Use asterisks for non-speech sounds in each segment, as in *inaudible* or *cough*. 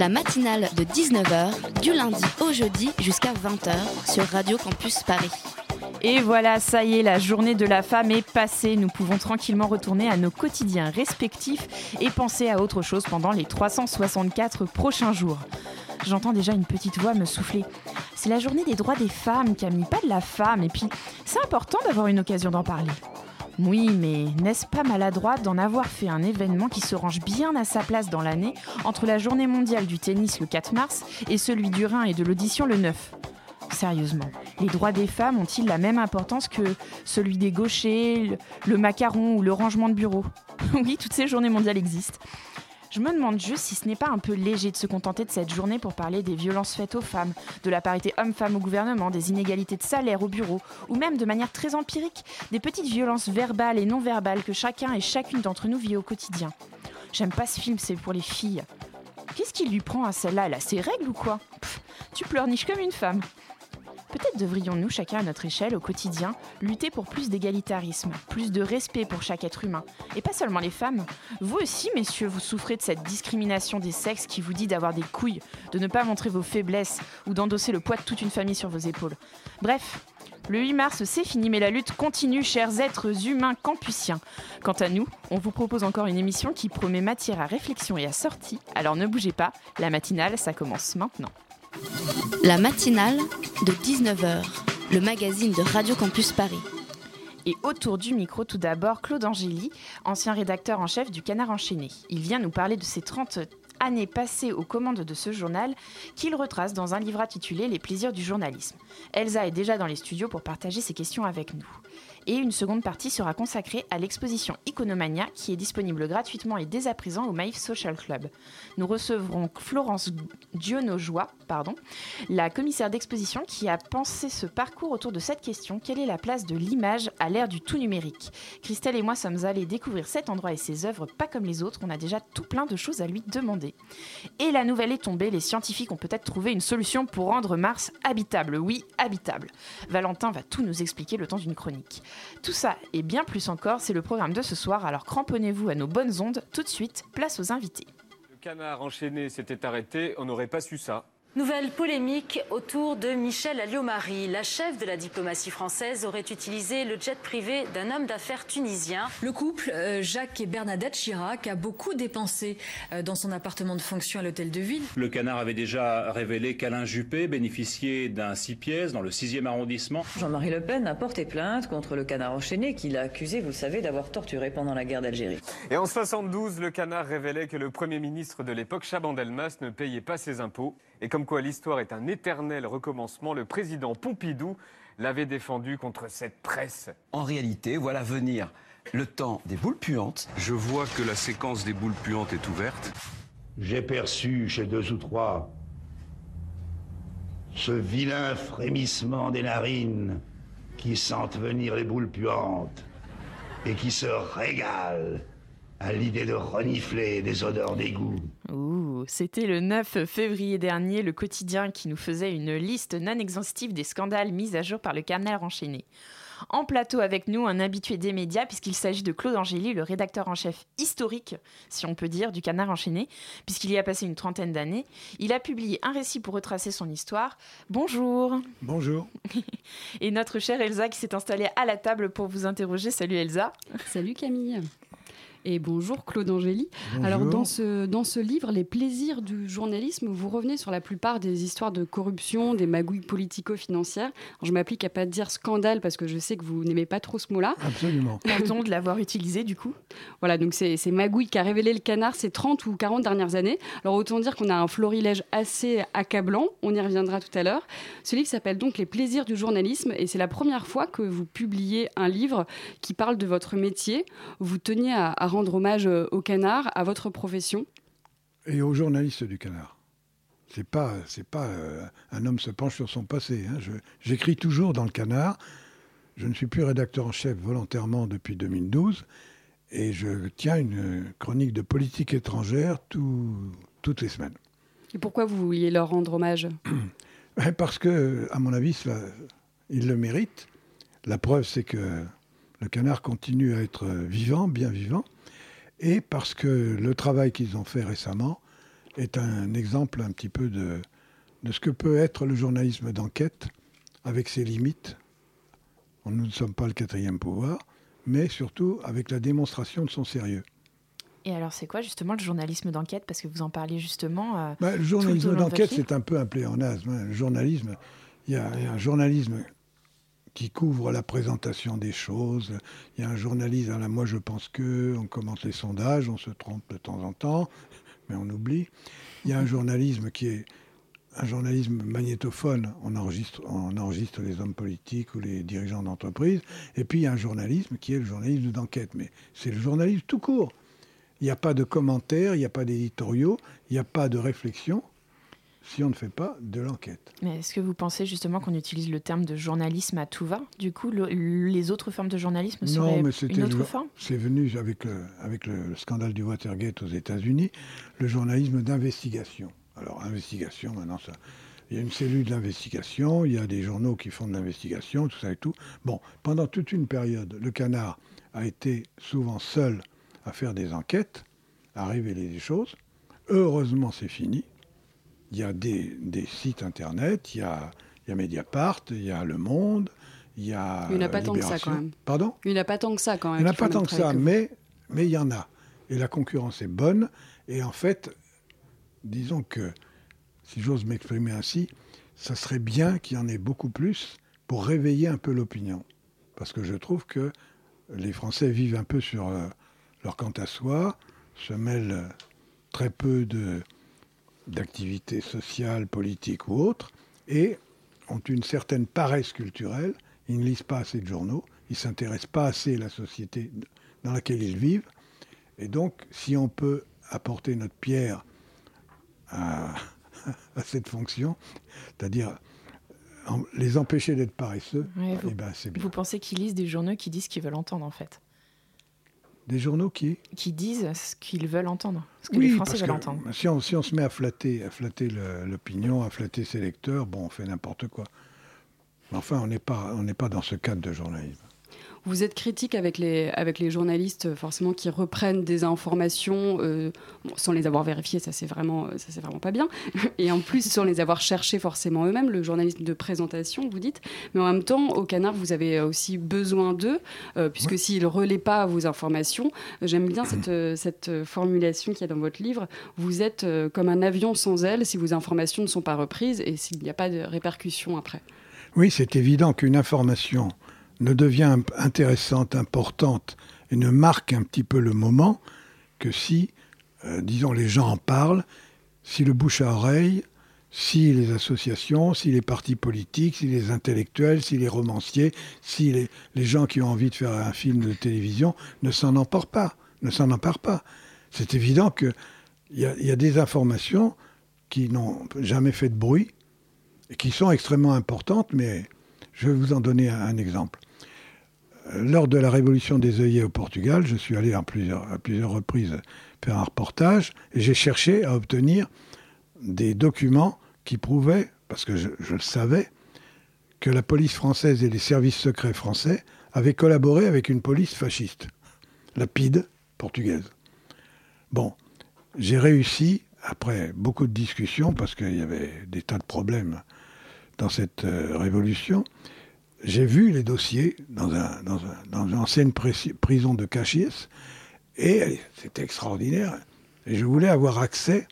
La matinale de 19h, du lundi au jeudi jusqu'à 20h sur Radio Campus Paris. Et voilà, ça y est, la journée de la femme est passée. Nous pouvons tranquillement retourner à nos quotidiens respectifs et penser à autre chose pendant les 364 prochains jours. J'entends déjà une petite voix me souffler. C'est la journée des droits des femmes, Camille, pas de la femme. Et puis, c'est important d'avoir une occasion d'en parler. Oui, mais n'est-ce pas maladroit d'en avoir fait un événement qui se range bien à sa place dans l'année entre la journée mondiale du tennis le 4 mars et celui du Rhin et de l'audition le 9 Sérieusement, les droits des femmes ont-ils la même importance que celui des gauchers, le, macaron ou le rangement de bureau *laughs* Oui, toutes ces journées mondiales existent. Je me demande juste si ce n'est pas un peu léger de se contenter de cette journée pour parler des violences faites aux femmes, de la parité homme-femme au gouvernement, des inégalités de salaire au bureau, ou même de manière très empirique, des petites violences verbales et non verbales que chacun et chacune d'entre nous vit au quotidien. J'aime pas ce film, c'est pour les filles. Qu'est-ce qui lui prend à celle-là? Elle a ses règles ou quoi? Pff, Tu pleurniches comme une femme. Peut-être devrions-nous, chacun à notre échelle, au quotidien, lutter pour plus d'égalitarisme, plus de respect pour chaque être humain. Et pas seulement les femmes. Vous aussi, messieurs, vous souffrez de cette discrimination des sexes qui vous dit d'avoir des couilles, de ne pas montrer vos faiblesses ou d'endosser le poids de toute une famille sur vos épaules. Bref, le 8 mars, c'est fini, mais la lutte continue, chers êtres humains campusiens. Quant à nous, on vous propose encore une émission qui promet matière à réflexion et à sortie. Alors ne bougez pas, la matinale, ça commence maintenant. La matinale de 19h, le magazine de Radio Campus Paris. Et autour du micro, tout d'abord, Claude Angéli, ancien rédacteur en chef du Canard Enchaîné. Il vient nous parler de ses 30 années passées aux commandes de ce journal, qu'il retrace dans un livre intitulé Les plaisirs du journalisme. Elsa est déjà dans les studios pour partager ses questions avec nous. Et une seconde partie sera consacrée à l'exposition Iconomania, qui est disponible gratuitement et dès à présent au Maïf Social Club. Nous recevrons Florence Dionojoie, pardon, la commissaire d'exposition qui a pensé ce parcours autour de cette question quelle est la place de l'image à l'ère du tout numérique? Christelle et moi sommes allés découvrir cet endroit et ses œuvres pas comme les autres, on a déjà tout plein de choses à lui demander. Et la nouvelle est tombée, les scientifiques ont peut-être trouvé une solution pour rendre Mars habitable. Oui, habitable. Valentin va tout nous expliquer le temps d'une chronique. Tout ça et bien plus encore, c'est le programme de ce soir, alors cramponnez-vous à nos bonnes ondes. Tout de suite, place aux invités. Le canard enchaîné s'était arrêté, on n'aurait pas su ça. Nouvelle polémique autour de Michel Alliot-Marie. La chef de la diplomatie française aurait utilisé le jet privé d'un homme d'affaires tunisien. Le couple, euh, Jacques et Bernadette Chirac, a beaucoup dépensé euh, dans son appartement de fonction à l'hôtel de ville. Le canard avait déjà révélé qu'Alain Juppé bénéficiait d'un six pièces dans le 6e arrondissement. Jean-Marie Le Pen a porté plainte contre le canard enchaîné qu'il a accusé, vous le savez, d'avoir torturé pendant la guerre d'Algérie. Et en 72, le canard révélait que le Premier ministre de l'époque, Chaban-Delmas, ne payait pas ses impôts. Et comme quoi l'histoire est un éternel recommencement, le président Pompidou l'avait défendu contre cette presse. En réalité, voilà venir le temps des boules puantes. Je vois que la séquence des boules puantes est ouverte. J'ai perçu chez deux ou trois ce vilain frémissement des narines qui sentent venir les boules puantes et qui se régalent à l'idée de renifler des odeurs d'égout. Ouh, c'était le 9 février dernier, le quotidien qui nous faisait une liste non exhaustive des scandales mis à jour par le canard enchaîné. En plateau avec nous, un habitué des médias, puisqu'il s'agit de Claude Angéli, le rédacteur en chef historique, si on peut dire, du Canard enchaîné, puisqu'il y a passé une trentaine d'années. Il a publié un récit pour retracer son histoire. Bonjour. Bonjour. *laughs* Et notre chère Elsa qui s'est installée à la table pour vous interroger. Salut Elsa. Salut Camille. Et bonjour Claude Angéli. Bonjour. Alors dans ce, dans ce livre, Les plaisirs du journalisme, vous revenez sur la plupart des histoires de corruption, des magouilles politico-financières. Alors, Je m'applique à pas dire scandale parce que je sais que vous n'aimez pas trop ce mot-là. Absolument. Pardon de l'avoir utilisé du coup. Voilà, donc c'est c'est magouille qui a révélé le canard ces 30 ou 40 dernières années. Alors autant dire qu'on a un florilège assez accablant, on y reviendra tout à l'heure. Ce livre s'appelle donc Les plaisirs du journalisme et c'est la première fois que vous publiez un livre qui parle de votre métier. Vous teniez à, à rendre hommage euh, au canard, à votre profession? Et aux journalistes du canard. C'est pas, c'est pas euh, un homme se penche sur son passé. hein. Je- J'écris toujours dans le canard. Je ne suis plus rédacteur en chef volontairement depuis 2012 et je tiens une chronique de politique étrangère tout- toutes les semaines. Et pourquoi vous vouliez leur rendre hommage? Ouais, *clears throat* Parce que, à mon avis, cela, il le mérite. La preuve, c'est que le canard continue à être vivant, bien vivant, et parce que le travail qu'ils ont fait récemment est un exemple un petit peu de, de ce que peut être le journalisme d'enquête, avec ses limites. Nous ne sommes pas le quatrième pouvoir, mais surtout avec la démonstration de son sérieux. Et alors, c'est quoi justement le journalisme d'enquête? Parce que vous en parliez justement. euh, Bah, le journalisme de d'enquête, c'est un peu un pléonasme. hein. Le journalisme, il y, a il y a un journalisme qui couvre la présentation des choses. Il y a un journalisme à la moi je pense que, on commente les sondages, on se trompe de temps en temps, mais on oublie. Il y a un journalisme qui est un journalisme magnétophone, on enregistre, on enregistre les hommes politiques ou les dirigeants d'entreprise. Et puis il y a un journalisme qui est le journalisme d'enquête, mais c'est le journalisme tout court. Il n'y a pas de commentaires, il n'y a pas d'éditoriaux, il n'y a pas de réflexion si on ne fait pas de l'enquête. Mais est-ce que vous pensez justement qu'on utilise le terme de journalisme à tout va? Du coup, le- les autres formes de journalisme seraient Non, mais une autre le- forme? c'est venu avec le, avec le scandale du Watergate aux États-Unis, le journalisme d'investigation. Alors, investigation, maintenant, ça, il y a une cellule d'investigation, il y a des journaux qui font de l'investigation, tout ça et tout. Bon, pendant toute une période, le canard a été souvent seul à faire des enquêtes, à révéler des choses. Heureusement, c'est fini. Il y a des, des sites internet, il y a, il y a Mediapart, il y a Le Monde, il y a. Il n'y en a pas euh, tant que ça quand même. Pardon? Il n'y en a pas tant que ça quand même. il n'y en a pas tant que ça, mais mais il y en a. Et la concurrence est bonne. Et en fait, disons que, si j'ose m'exprimer ainsi, ça serait bien qu'il y en ait beaucoup plus pour réveiller un peu l'opinion. Parce que je trouve que les Français vivent un peu sur euh, leur quant à soi, se mêlent très peu de d'activités sociales, politiques ou autres, et ont une certaine paresse culturelle. Ils ne lisent pas assez de journaux, ils ne s'intéressent pas assez à la société dans laquelle ils vivent. Et donc, si on peut apporter notre pierre à, *laughs* à cette fonction, c'est-à-dire les empêcher d'être paresseux, Ouais, vous, eh ben, c'est bien. vous pensez qu'ils lisent des journaux qui disent ce qu'ils veulent entendre en fait Des journaux qui Qui disent ce qu'ils veulent entendre, ce que les Français parce veulent que entendre. Si on, si on se met à flatter, à flatter le- l'opinion, à flatter ses lecteurs, bon, on fait n'importe quoi. Enfin, on n'est pas, on n'est pas dans ce cadre de journalisme. Vous êtes critique avec les, avec les journalistes, euh, forcément, qui reprennent des informations euh, bon, sans les avoir vérifiées, ça c'est vraiment, euh, ça c'est vraiment pas bien. *laughs* Et en plus, sans les avoir cherchées forcément eux-mêmes, le journalisme de présentation, vous dites. Mais en même temps, au Canard, vous avez aussi besoin d'eux, euh, puisque s'ils ne relaient pas vos informations, j'aime bien cette, cette formulation qu'il y a dans votre livre, vous êtes comme un avion sans aile si vos informations ne sont pas reprises et s'il n'y a pas de répercussions après. Oui, c'est évident qu'une information ne devient intéressante, importante et ne marque un petit peu le moment que si, euh, disons, les gens en parlent, si le bouche à oreille, si les associations, si les partis politiques, si les intellectuels, si les romanciers, si les, gens qui ont envie de faire un film de télévision ne s'en emparent pas, ne s'en emparent pas. C'est évident qu'il y, a- y a des informations qui n'ont jamais fait de bruit, et qui sont extrêmement importantes, mais je vais vous en donner un exemple. Lors de la révolution des œillets au Portugal, je suis allé à plusieurs reprises faire un reportage et j'ai cherché à obtenir des documents qui prouvaient, parce que je, je le savais, que la police française et les services secrets français avaient collaboré avec une police fasciste, la PIDE portugaise. Bon, j'ai réussi, après beaucoup de discussions, parce qu'il y avait des tas de problèmes dans cette euh, révolution, j'ai vu les dossiers dans, un, dans, un- dans une ancienne prison de Cachies, et c'était extraordinaire. Et je voulais avoir accès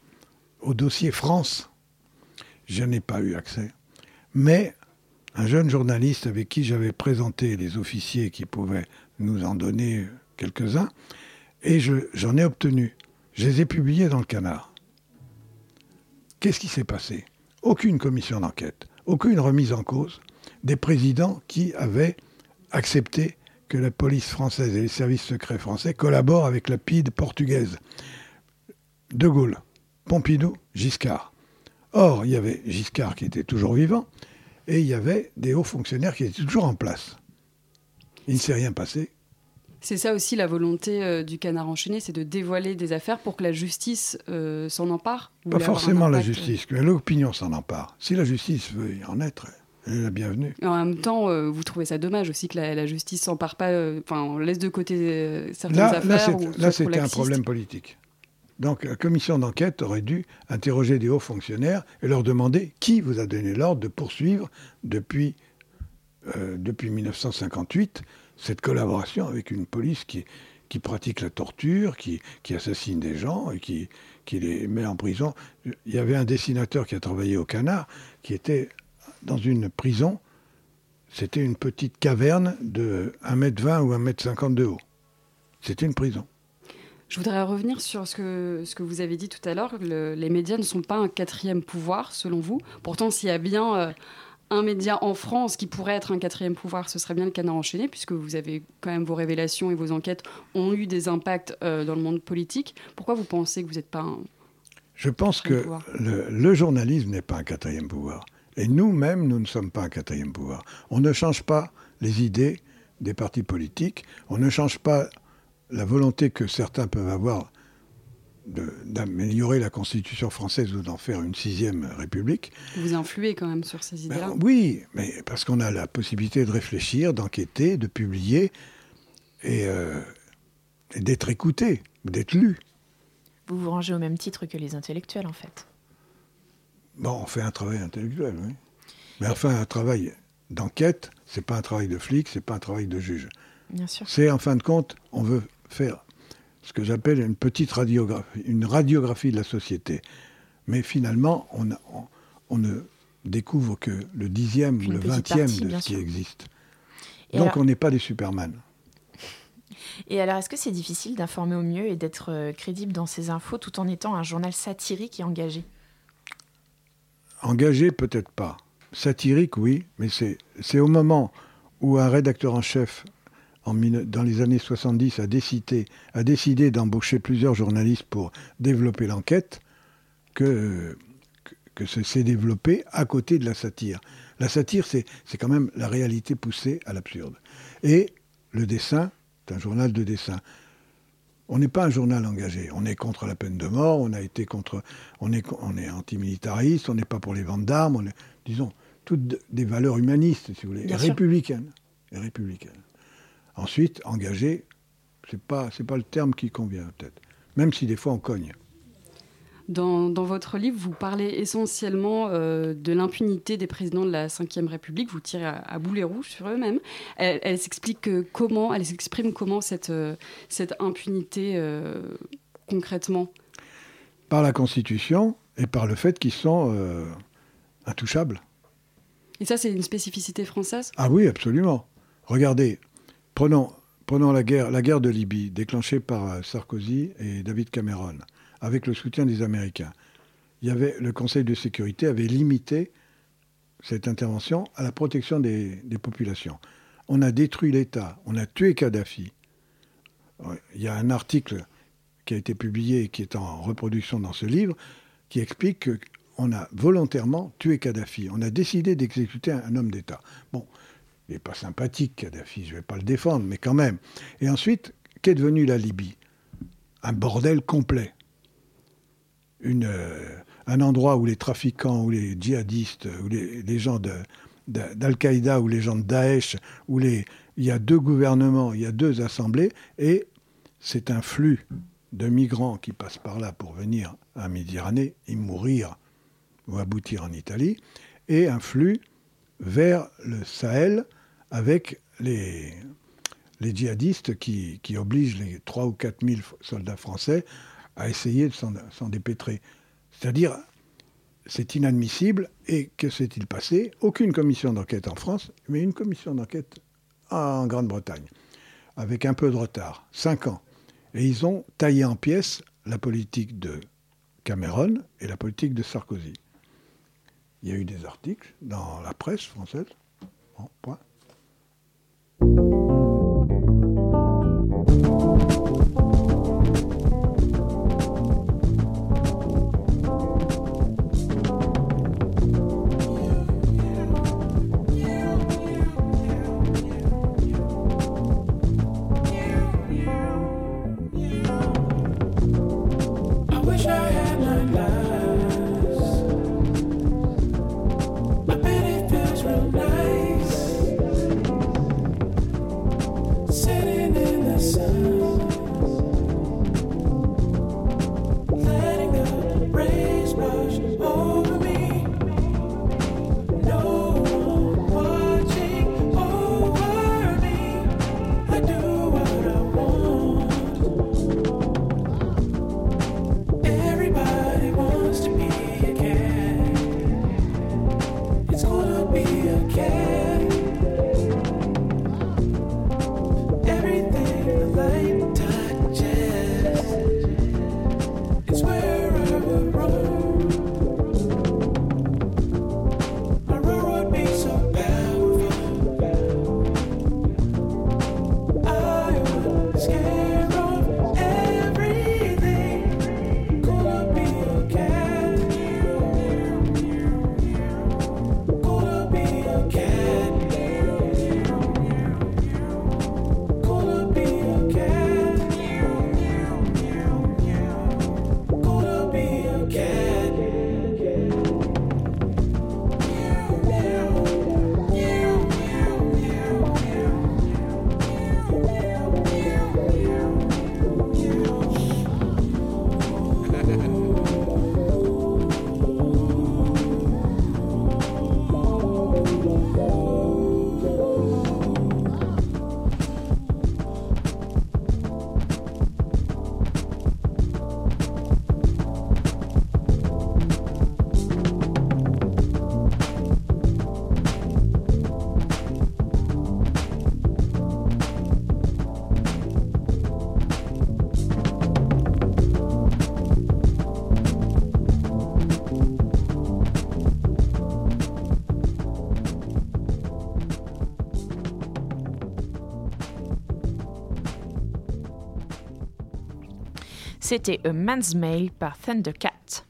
au dossier France. Je n'ai pas eu accès. Mais un jeune journaliste avec qui j'avais présenté les officiers qui pouvaient nous en donner quelques-uns, et je- j'en ai obtenu. Je les ai publiés dans le canard. Qu'est-ce qui s'est passé? Aucune commission d'enquête, aucune remise en cause des présidents qui avaient accepté que la police française et les services secrets français collaborent avec la PIDE portugaise. De Gaulle, Pompidou, Giscard. Or, il y avait Giscard qui était toujours vivant, et il y avait des hauts fonctionnaires qui étaient toujours en place. Il ne s'est rien passé. C'est ça aussi la volonté euh, du canard enchaîné, c'est de dévoiler des affaires pour que la justice euh, s'en empare Pas forcément la justice, mais l'opinion s'en empare. Si la justice veut y en être, la bienvenue. En même temps, euh, vous trouvez ça dommage aussi que la, la justice s'empare pas, enfin, laisse de côté certaines là, affaires. Là, c'était un problème politique. Donc la commission d'enquête aurait dû interroger des hauts fonctionnaires et leur demander qui vous a donné l'ordre de poursuivre depuis, euh, depuis 1958 cette collaboration avec une police qui, qui pratique la torture, qui, qui, assassine des gens et qui, qui les met en prison. Il y avait un dessinateur qui a travaillé au Canard qui était dans une prison. C'était une petite caverne de 1m20 ou 1m50 de haut. C'était une prison. Je voudrais revenir sur ce que, ce que vous avez dit tout à l'heure. les médias ne sont pas un quatrième pouvoir, selon vous. Pourtant, s'il y a bien euh, un média en France qui pourrait être un quatrième pouvoir, ce serait bien le canard enchaîné, puisque vous avez quand même vos révélations et vos enquêtes ont eu des impacts euh, dans le monde politique. Pourquoi vous pensez que vous n'êtes pas un. Je pense que le, le, journalisme n'est pas un quatrième pouvoir. Et nous-mêmes, nous ne sommes pas un quatrième pouvoir. On ne change pas les idées des partis politiques, on ne change pas la volonté que certains peuvent avoir d'améliorer la Constitution française ou d'en faire une sixième République. Vous influez quand même sur ces idées-là ben, Oui, mais parce qu'on a la possibilité de réfléchir, d'enquêter, de publier et, euh, et d'être écouté, d'être lu. Vous vous rangez au même titre que les intellectuels, en fait. Bon, on fait un travail intellectuel, oui. Mais enfin, un travail d'enquête, c'est pas un travail de flic, c'est pas un travail de juge. Bien sûr. C'est en fin de compte, on veut faire ce que j'appelle une petite radiographie, une radiographie de la société. Mais finalement, on, on, ne découvre que le dixième ou le vingtième de ce qui existe. Donc on n'est pas des Superman. *laughs* Et alors, est-ce que c'est difficile d'informer au mieux et d'être euh, crédible dans ces infos tout en étant un journal satirique et engagé? Engagé, peut-être pas. Satirique, oui, mais c'est au moment où un rédacteur en chef dans les années 70, a décidé, d'embaucher plusieurs journalistes pour développer l'enquête, que, que, que s'est développé à côté de la satire. La satire, c'est quand même la réalité poussée à l'absurde. Et le dessin, c'est un journal de dessin. On n'est pas un journal engagé. On est contre la peine de mort, on a été contre, on est, on est antimilitariste, on n'est pas pour les ventes d'armes, on est, disons, toutes des valeurs humanistes, si vous voulez, et républicaines. Et républicaines. Ensuite, engagé, c'est pas c'est pas le terme qui convient peut-être, même si des fois on cogne. Dans, votre livre, vous parlez essentiellement euh, de l'impunité des présidents de la Ve République. Vous tirez à, boulet rouge sur eux-mêmes. Elle, s'explique comment, elle s'exprime comment cette, euh, cette impunité euh, concrètement? Par la Constitution et par le fait qu'ils sont intouchables. Et ça, c'est une spécificité française? Ah oui, absolument. Regardez, Prenons, la, guerre, la guerre de Libye, déclenchée par Sarkozy et David Cameron, avec le soutien des Américains. Le Conseil de sécurité avait limité cette intervention à la protection des, populations. On a détruit l'État, on a tué Kadhafi. Il y a un article qui a été publié et qui est en reproduction dans ce livre qui explique qu'on a volontairement tué Kadhafi. On a décidé d'exécuter un homme d'État. Bon, il n'est pas sympathique, Kadhafi, je ne vais pas le défendre, mais quand même. Et ensuite, qu'est devenue la Libye? Un bordel complet. Euh, un endroit où les trafiquants, ou les djihadistes, ou les, gens d'Al-Qaïda, ou les gens de Daesh, où les, il y a deux gouvernements, il y a deux assemblées, et c'est un flux de migrants qui passent par là pour venir à Méditerranée y mourir ou aboutir en Italie, et un flux vers le Sahel avec les, les djihadistes qui, qui, obligent les 3 ou 4 000 soldats français à essayer de s'en dépêtrer. C'est-à-dire, c'est inadmissible. Et que s'est-il passé? Aucune commission d'enquête en France, mais une commission d'enquête en Grande-Bretagne, avec un peu de retard, 5 ans. Et ils ont taillé en pièces la politique de Cameron et la politique de Sarkozy. Il y a eu des articles dans la presse française. Bon, point. C'était A Man's Mail par Thundercat.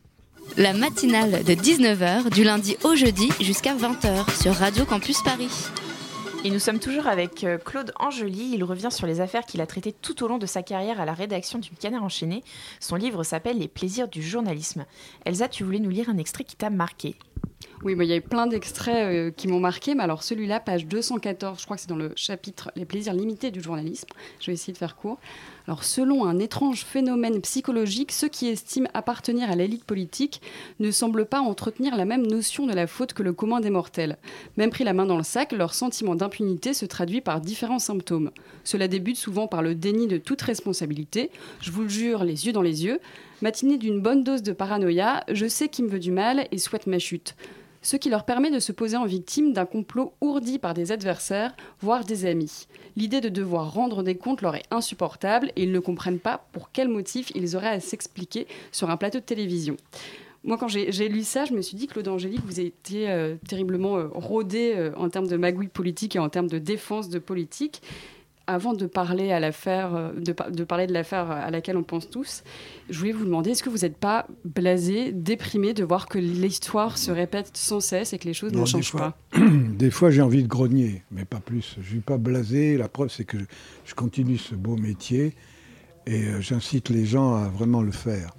La matinale de 19h du lundi au jeudi jusqu'à 20h sur Radio Campus Paris. Et nous sommes toujours avec euh, Claude Angely. Il revient sur les affaires qu'il a traitées tout au long de sa carrière à la rédaction du Canard enchaîné. Son livre s'appelle Les plaisirs du journalisme. Elsa, tu voulais nous lire un extrait qui t'a marqué. Oui, il y a eu plein d'extraits euh, qui m'ont marqué, mais alors celui-là, page 214, je crois que c'est dans le chapitre Les plaisirs limités du journalisme. Je vais essayer de faire court. Alors, selon un étrange phénomène psychologique, ceux qui estiment appartenir à l'élite politique ne semblent pas entretenir la même notion de la faute que le commun des mortels. Même pris la main dans le sac, leur sentiment d'impunité se traduit par différents symptômes. Cela débute souvent par le déni de toute responsabilité. Je vous le jure, les yeux dans les yeux. Matinée d'une bonne dose de paranoïa, je sais qui me veut du mal et souhaite ma chute ce qui leur permet de se poser en victime d'un complot ourdi par des adversaires, voire des amis. L'idée de devoir rendre des comptes leur est insupportable et ils ne comprennent pas pour quel motif ils auraient à s'expliquer sur un plateau de télévision. Moi, quand j'ai lu ça, je me suis dit, Claude Angélique, vous été euh, terriblement euh, rodé euh, en termes de magouille politique et en termes de défense de politique avant de parler à l'affaire, euh, de, de, parler de l'affaire à laquelle on pense tous, je voulais vous demander est-ce que vous n'êtes pas blasé, déprimé de voir que l'histoire se répète sans cesse et que les choses ne changent fois, pas? *clears throat* Des fois, j'ai envie de grogner, mais pas plus. Je ne suis pas blasé. La preuve, c'est que je continue ce beau métier et euh, j'incite les gens à vraiment le faire.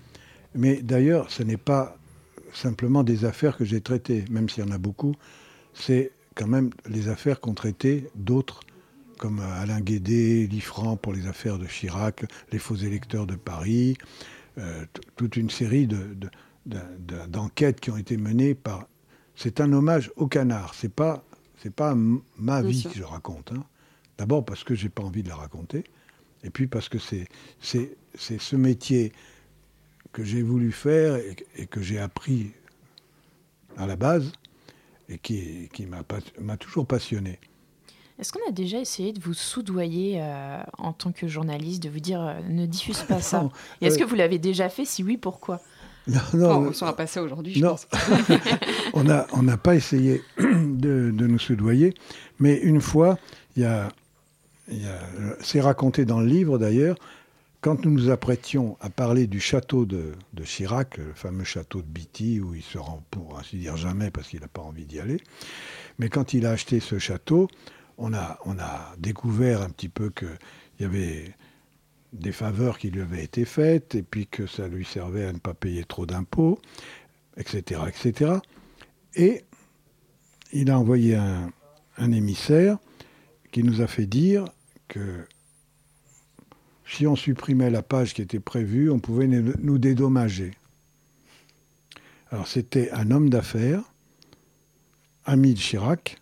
Mais d'ailleurs, ce n'est pas simplement des affaires que j'ai traitées, même s'il y en a beaucoup. C'est quand même les affaires qu'ont traitées d'autres comme Alain Guédé, Lifran pour les affaires de Chirac, les faux électeurs de Paris, euh, toute une série d'enquêtes de, qui ont été menées par. C'est un hommage au canard. C'est pas c'est pas ma vie que je raconte. Hein. D'abord parce que j'ai pas envie de la raconter, et puis parce que c'est c'est ce métier que j'ai voulu faire et, et que j'ai appris à la base et qui, qui m'a toujours passionné. Est-ce qu'on a déjà essayé de vous soudoyer euh, en tant que journaliste, de vous dire euh, ne diffuse pas ça? Et est-ce euh, que vous l'avez déjà fait? Si oui, pourquoi? Non, non, on s'en va passer aujourd'hui, je non. pense. *laughs* *laughs* on n'a on pas essayé *clears throat* de, de, nous soudoyer, mais une fois, il y a, c'est raconté dans le livre d'ailleurs, quand nous nous apprêtions à parler du château de, de, Chirac, le fameux château de Bitty, où il se rend pour ainsi dire jamais parce qu'il n'a pas envie d'y aller, mais quand il a acheté ce château, on a, découvert un petit peu qu'il y avait des faveurs qui lui avaient été faites, et puis que ça lui servait à ne pas payer trop d'impôts, etc., etc. Et il a envoyé un, émissaire qui nous a fait dire que si on supprimait la page qui était prévue, on pouvait nous dédommager. Alors c'était un homme d'affaires, ami de Chirac,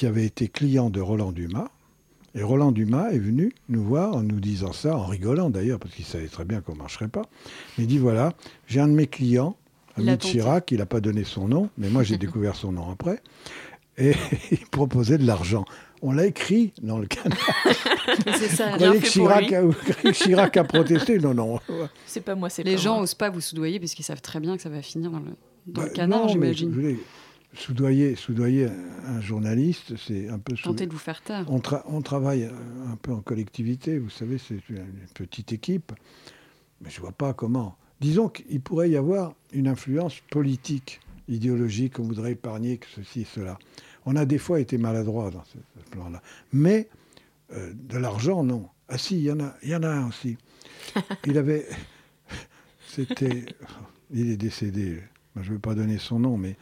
qui avait été client de Roland Dumas. Et Roland Dumas est venu nous voir en nous disant ça, en rigolant d'ailleurs, parce qu'il savait très bien qu'on ne marcherait pas. Il dit voilà, j'ai un de mes clients, ami de Chirac, il n'a pas donné son nom, mais moi j'ai *laughs* découvert son nom après, et *laughs* il proposait de l'argent. On l'a écrit dans le canard. *laughs* c'est ça. Vous que Chirac, a, Chirac a protesté Non, non. C'est pas moi, c'est Les gens n'osent pas vous soudoyer parce qu'ils savent très bien que ça va finir dans le, dans bah, le canard, j'imagine soudoyer, soudoyer un journaliste, c'est un peu... Tenter de vous faire taire. On, on, travaille un peu en collectivité, vous savez, c'est une petite équipe, mais je ne vois pas comment. Disons qu'il pourrait y avoir une influence politique, idéologique, on voudrait épargner que ceci, cela. On a des fois été maladroit dans ce, plan-là. Mais euh, de l'argent, non. Ah si, il y, en a, y en a un aussi. *laughs* Il avait... C'était... Il est décédé. Je ne veux pas donner son nom, mais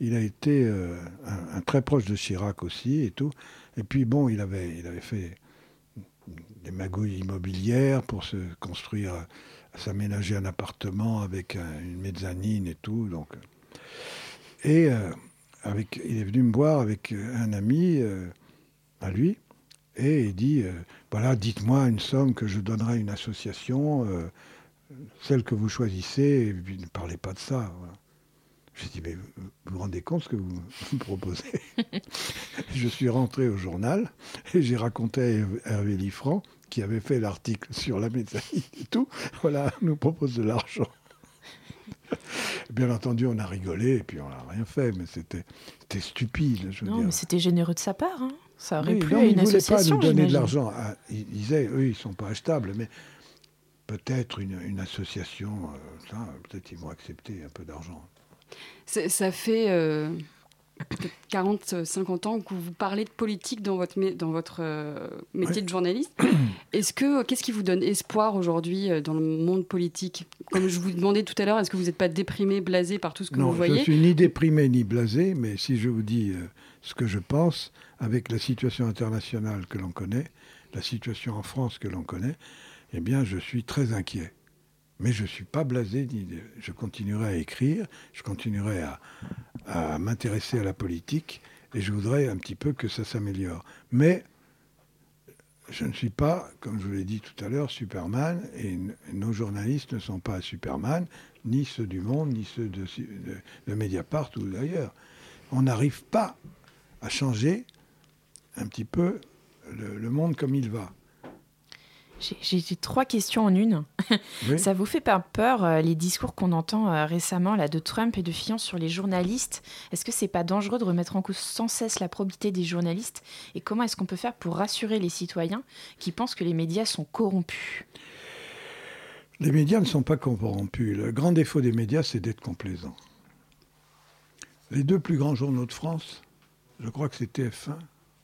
il a été euh, un, très proche de Chirac aussi et tout. Et puis bon, il avait, il avait fait des magouilles immobilières pour se construire, s'aménager un appartement avec une mezzanine et tout. Donc, et euh, avec, il est venu me voir avec un ami euh, à lui et il dit voilà, dites-moi une somme que je donnerai à une association, celle que vous choisissez, et puis ne parlez pas de ça. J'ai dit, mais vous vous rendez compte ce que vous *laughs* me proposez? *laughs* Je suis rentré au journal et j'ai raconté à Hervé Liffrand, qui avait fait l'article sur la métallique et tout, *laughs* voilà, nous propose de l'argent. Bien entendu, on a rigolé et puis on n'a rien fait, mais c'était stupide. Je non, mais c'était généreux de sa part. Hein. Ça aurait oui, plu non, à une association. pas nous donner de l'argent. Ah, il disait, eux, ils ne sont pas achetables, mais peut-être une, une association, euh, ça, peut-être ils vont accepter un peu d'argent. Ça fait euh, peut-être 40, 50 ans que vous parlez de politique dans votre, mé- dans votre euh, métier de journaliste. *clears throat* Est-ce que qu'est-ce qui vous donne espoir aujourd'hui euh, dans le monde politique? Comme je vous demandais tout à l'heure, est-ce que vous n'êtes pas déprimé, blasé par tout ce que non, vous voyez? je suis ni déprimé ni blasé, mais si je vous dis euh, ce que je pense, avec la situation internationale que l'on connaît, la situation en France que l'on connaît, eh bien, je suis très inquiet. Mais je ne suis pas blasé, je continuerai à écrire, je continuerai à, m'intéresser à la politique, et je voudrais un petit peu que ça s'améliore. Mais je ne suis pas, comme je vous l'ai dit tout à l'heure, Superman, et nos journalistes ne sont pas Superman, ni ceux du Monde, ni ceux de, Mediapart ou d'ailleurs. On n'arrive pas à changer un petit peu le monde comme il va. J'ai- trois questions en une. *laughs* Oui. Ça vous fait pas peur euh, les discours qu'on entend euh, récemment là de Trump et de Fillon sur les journalistes? Est-ce que c'est pas dangereux de remettre en cause sans cesse la probité des journalistes? Et comment est-ce qu'on peut faire pour rassurer les citoyens qui pensent que les médias sont corrompus? Les médias ne sont pas corrompus. Le grand défaut des médias, c'est d'être complaisants. Les deux plus grands journaux de France, je crois que c'est TF1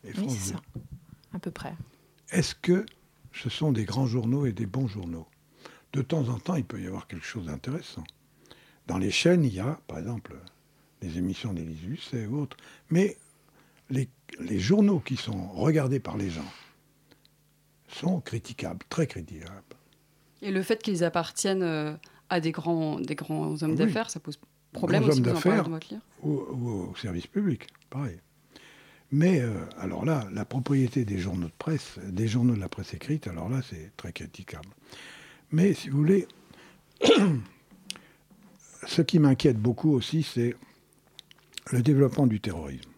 et Oui, France c'est 2. ça, à peu près. Est-ce que ce sont des grands journaux et des bons journaux De temps en temps, il peut y avoir quelque chose d'intéressant. Dans les chaînes, il y a, par exemple, les émissions d'Élise Lucet ou autres. Mais les, les journaux qui sont regardés par les gens sont critiquables, très critiquables. Et le fait qu'ils appartiennent euh, à des grands, des grands hommes Oui. d'affaires, ça pose problème aussi, hommes d'affaires ou, ou au service public, pareil. Mais euh, alors là, la propriété des journaux de presse, des journaux de la presse écrite, alors là, c'est très critiquable. Mais si vous voulez, *clears throat* ce qui m'inquiète beaucoup aussi, c'est le développement du terrorisme.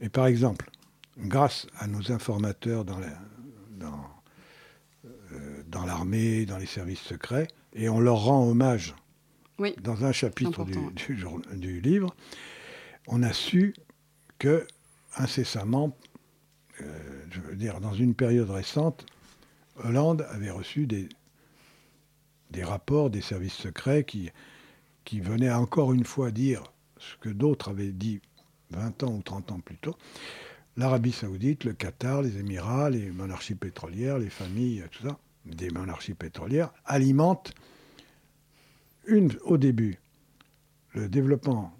Et par exemple, grâce à nos informateurs dans la- dans, euh, dans l'armée, dans les services secrets, et on leur rend hommage Oui, dans un chapitre du, important. du jour- du livre, on a su que incessamment, euh, je veux dire, dans une période récente, Hollande avait reçu des, rapports des services secrets qui, qui venaient encore une fois dire ce que d'autres avaient dit 20 ans ou 30 ans plus tôt. L'Arabie saoudite, le Qatar, les Émirats, les monarchies pétrolières, les familles, tout ça, des monarchies pétrolières, alimentent une, au début, le développement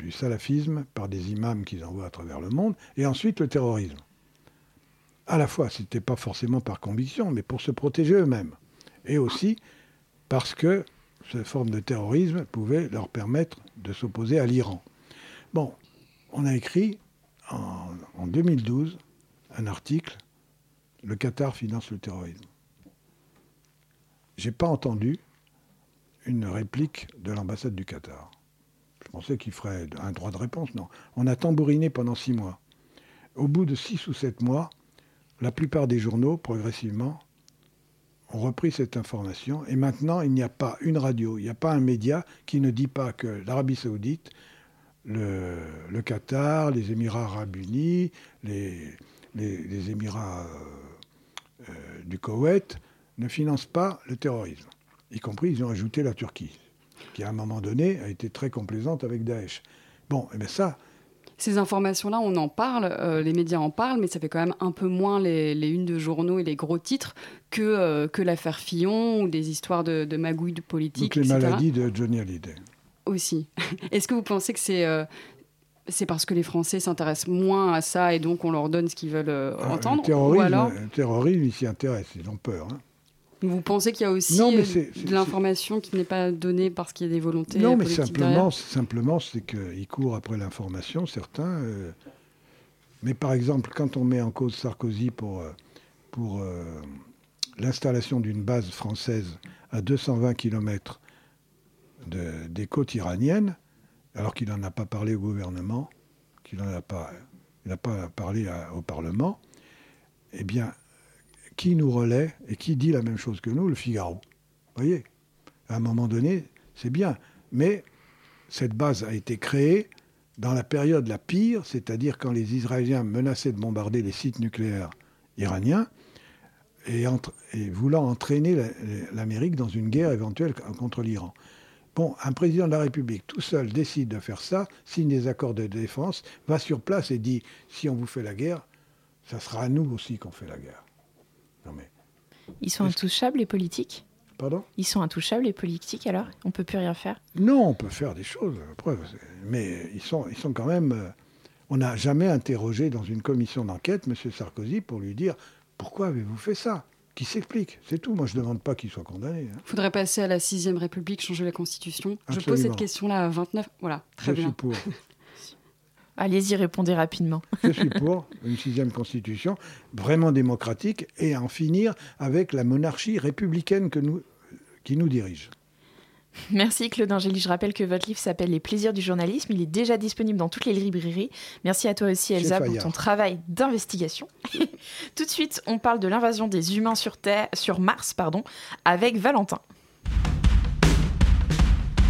du salafisme par des imams qu'ils envoient à travers le monde, et ensuite le terrorisme. À la fois, ce n'était pas forcément par conviction, mais pour se protéger eux-mêmes. Et aussi parce que cette forme de terrorisme pouvait leur permettre de s'opposer à l'Iran. Bon, on a écrit en, en 2012 un article Le Qatar finance le terrorisme. J'ai pas entendu une réplique de l'ambassade du Qatar. Je pensais qu'il ferait un droit de réponse. Non. On a tambouriné pendant six mois. Au bout de six ou sept mois, la plupart des journaux, progressivement, ont repris cette information. Et maintenant, il n'y a pas une radio, il n'y a pas un média qui ne dit pas que l'Arabie saoudite, le, Qatar, les Émirats arabes unis, les Émirats euh, euh, du Koweït ne financent pas le terrorisme. Y compris, ils ont ajouté la Turquie, qui à un moment donné a été très complaisante avec Daesh. Bon, et bien ça, Ces informations-là, on en parle, euh, les médias en parlent, mais ça fait quand même un peu moins les, les unes de journaux et les gros titres que, euh, que l'affaire Fillon ou des histoires de, de magouilles de politique, toutes les etc. maladies de Johnny Hallyday. Aussi. *laughs* Est-ce que vous pensez que c'est euh, c'est parce que les Français s'intéressent moins à ça et donc on leur donne ce qu'ils veulent Ah, entendre le terrorisme, Ou alors, le terrorisme, ils s'y intéressent, ils ont peur. hein. Vous pensez qu'il y a aussi Non, mais euh, de l'information qui n'est pas donnée parce qu'il y a des volontés Non, mais simplement, simplement c'est qu'ils courent après l'information, certains. euh, mais par exemple, quand on met en cause Sarkozy pour, euh, pour euh, l'installation d'une base française à 220 km de, des côtes iraniennes, alors qu'il n'en a pas parlé au gouvernement, qu'il n'en a pas, il pas parlé à- au Parlement, eh bien, qui nous relaie et qui dit la même chose que nous Le Figaro. Vous voyez? À un moment donné, c'est bien. Mais cette base a été créée dans la période la pire, c'est-à-dire quand les Israéliens menaçaient de bombarder les sites nucléaires iraniens. et, entre- et voulant entraîner la- l'Amérique dans une guerre éventuelle contre l'Iran. Bon, un président de la République tout seul décide de faire ça, signe des accords de défense, va sur place et dit si on vous fait la guerre, ça sera à nous aussi qu'on fait la guerre. Non mais, Ils sont intouchables, les politiques? Pardon? Ils sont intouchables, les politiques, alors? On peut plus rien faire? Non, on peut faire des choses, preuve, mais ils sont, ils sont quand même. euh, on n'a jamais interrogé dans une commission d'enquête M. Sarkozy pour lui dire pourquoi avez-vous fait ça? Qui s'explique, c'est tout. Moi, je ne demande pas qu'il soit condamné. hein. Faudrait passer à la 6ème République, changer la Constitution. Je pose cette question-là à 29. Voilà, très je bien. suis pour. *laughs* Allez-y, répondez rapidement. Je suis pour une sixième constitution vraiment démocratique et en finir avec la monarchie républicaine que nous, qui nous dirige. Merci Claude Angéli. Je rappelle que votre livre s'appelle Les plaisirs du journalisme. Il est déjà disponible dans toutes les librairies. Merci à toi aussi Elsa pour ton travail d'investigation. *laughs* Tout de suite, on parle de l'invasion des humains sur Terre, sur Mars, pardon, avec Valentin.